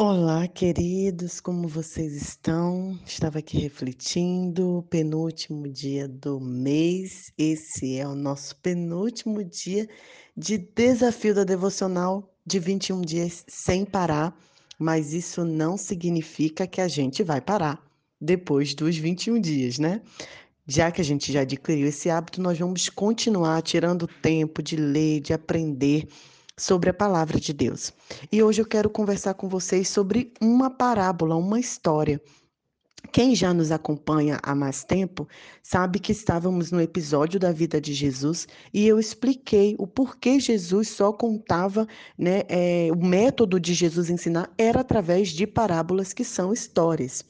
Olá, queridos, como vocês estão? Estava aqui refletindo, penúltimo dia do mês. Esse é o nosso penúltimo dia de desafio da devocional de 21 dias sem parar, mas isso não significa que a gente vai parar depois dos 21 dias, né? Já que a gente já adquiriu esse hábito, nós vamos continuar tirando tempo de ler, de aprender sobre a palavra de Deus. E hoje eu quero conversar com vocês sobre uma parábola, uma história. Quem já nos acompanha há mais tempo sabe que estávamos no episódio da vida de Jesus e eu expliquei o porquê Jesus só contava, né? É, o método de Jesus ensinar era através de parábolas que são histórias.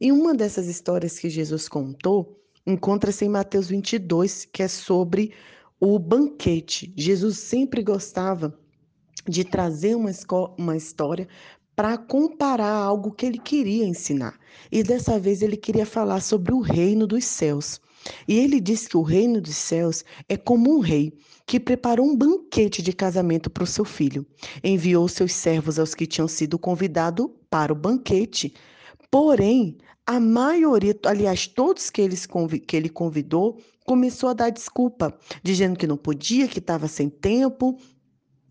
E uma dessas histórias que Jesus contou encontra-se em Mateus 22, que é sobre o banquete. Jesus sempre gostava de trazer uma, uma história para comparar algo que ele queria ensinar. E dessa vez ele queria falar sobre o reino dos céus. E ele disse que o reino dos céus é como um rei que preparou um banquete de casamento para o seu filho. Enviou seus servos aos que tinham sido convidados para o banquete. Porém, a maioria, aliás, todos que, eles, que ele convidou, começou a dar desculpa, dizendo que não podia, que estava sem tempo,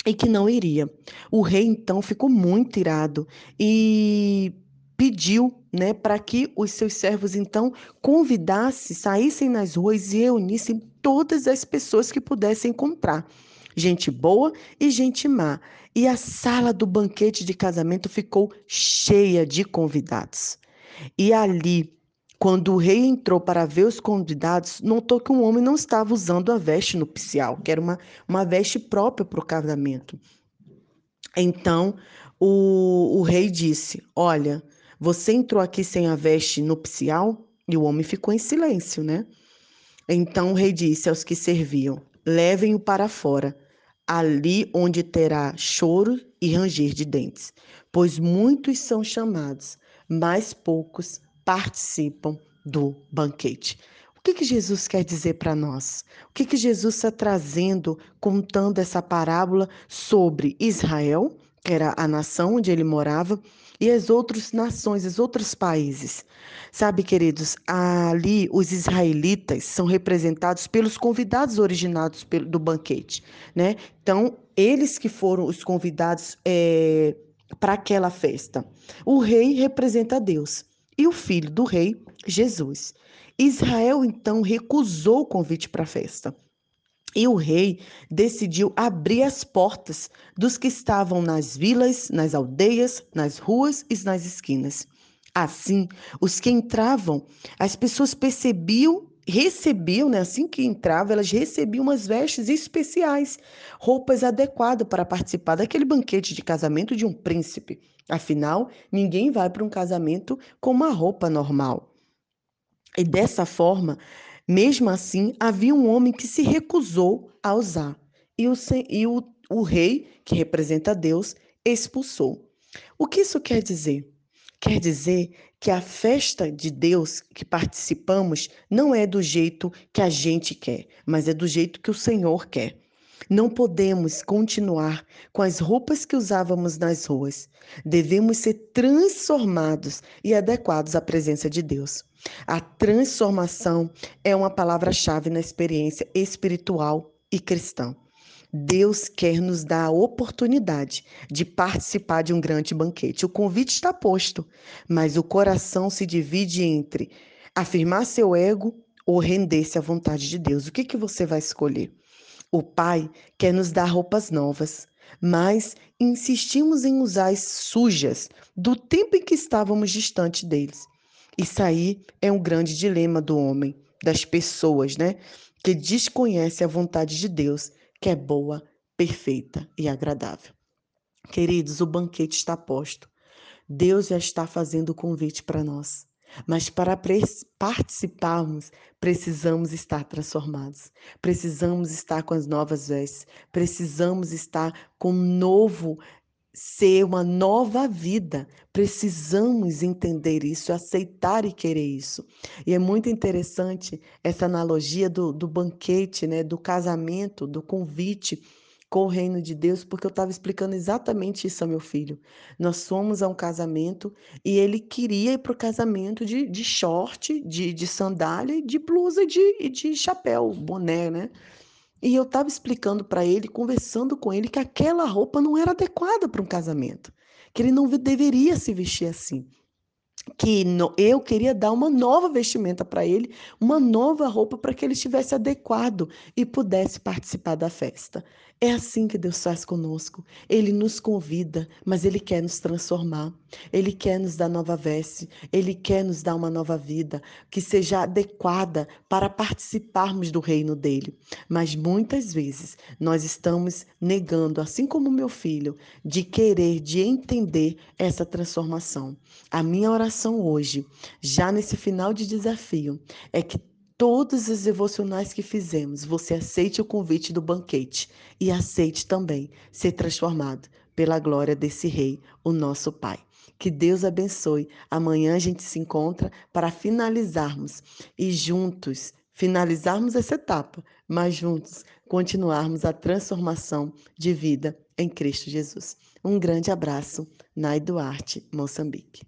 e que não iria. O rei então ficou muito irado e pediu, né, para que os seus servos então convidassem, saíssem nas ruas e reunissem todas as pessoas que pudessem encontrar, gente boa e gente má. E a sala do banquete de casamento ficou cheia de convidados. E ali quando o rei entrou para ver os convidados, notou que um homem não estava usando a veste nupcial, que era uma, uma veste própria para o casamento. Então o, o rei disse: Olha, você entrou aqui sem a veste nupcial? E o homem ficou em silêncio, né? Então o rei disse aos que serviam: Levem-o para fora, ali onde terá choro e ranger de dentes, pois muitos são chamados, mas poucos participam do banquete. O que, que Jesus quer dizer para nós? O que, que Jesus está trazendo, contando essa parábola sobre Israel, que era a nação onde ele morava, e as outras nações, os outros países. Sabe, queridos, ali os israelitas são representados pelos convidados originados do banquete, né? Então, eles que foram os convidados é, para aquela festa. O rei representa Deus e o filho do rei, Jesus. Israel então recusou o convite para a festa. E o rei decidiu abrir as portas dos que estavam nas vilas, nas aldeias, nas ruas e nas esquinas. Assim, os que entravam, as pessoas percebiam, recebiam, né? assim que entravam, elas recebiam umas vestes especiais, roupas adequadas para participar daquele banquete de casamento de um príncipe. Afinal, ninguém vai para um casamento com uma roupa normal. E dessa forma, mesmo assim, havia um homem que se recusou a usar. E o, e o, o rei, que representa Deus, expulsou. O que isso quer dizer? Quer dizer que a festa de Deus que participamos não é do jeito que a gente quer, mas é do jeito que o Senhor quer. Não podemos continuar com as roupas que usávamos nas ruas. Devemos ser transformados e adequados à presença de Deus. A transformação é uma palavra-chave na experiência espiritual e cristã. Deus quer nos dar a oportunidade de participar de um grande banquete. O convite está posto, mas o coração se divide entre afirmar seu ego ou render-se à vontade de Deus. O que, que você vai escolher? O Pai quer nos dar roupas novas, mas insistimos em usar as sujas do tempo em que estávamos distante deles. Isso aí é um grande dilema do homem, das pessoas, né? Que desconhece a vontade de Deus, que é boa, perfeita e agradável. Queridos, o banquete está posto. Deus já está fazendo o convite para nós. Mas para participarmos, precisamos estar transformados, precisamos estar com as novas vestes, precisamos estar com um novo ser, uma nova vida. Precisamos entender isso, aceitar e querer isso. E é muito interessante essa analogia do, do banquete, né, do casamento, do convite com o reino de Deus, porque eu estava explicando exatamente isso ao meu filho. Nós fomos a um casamento e ele queria ir para o casamento de, de short, de, de sandália, de blusa e de, de chapéu, boné, né? E eu estava explicando para ele, conversando com ele, que aquela roupa não era adequada para um casamento, que ele não deveria se vestir assim que no, eu queria dar uma nova vestimenta para ele, uma nova roupa para que ele estivesse adequado e pudesse participar da festa. É assim que Deus faz conosco. Ele nos convida, mas Ele quer nos transformar. Ele quer nos dar nova veste. Ele quer nos dar uma nova vida que seja adequada para participarmos do reino dele. Mas muitas vezes nós estamos negando, assim como meu filho, de querer, de entender essa transformação. A minha oração hoje, já nesse final de desafio, é que todos os devocionais que fizemos, você aceite o convite do banquete e aceite também ser transformado pela glória desse Rei, o nosso Pai. Que Deus abençoe. Amanhã a gente se encontra para finalizarmos e juntos finalizarmos essa etapa, mas juntos continuarmos a transformação de vida em Cristo Jesus. Um grande abraço, Nai Duarte, Moçambique.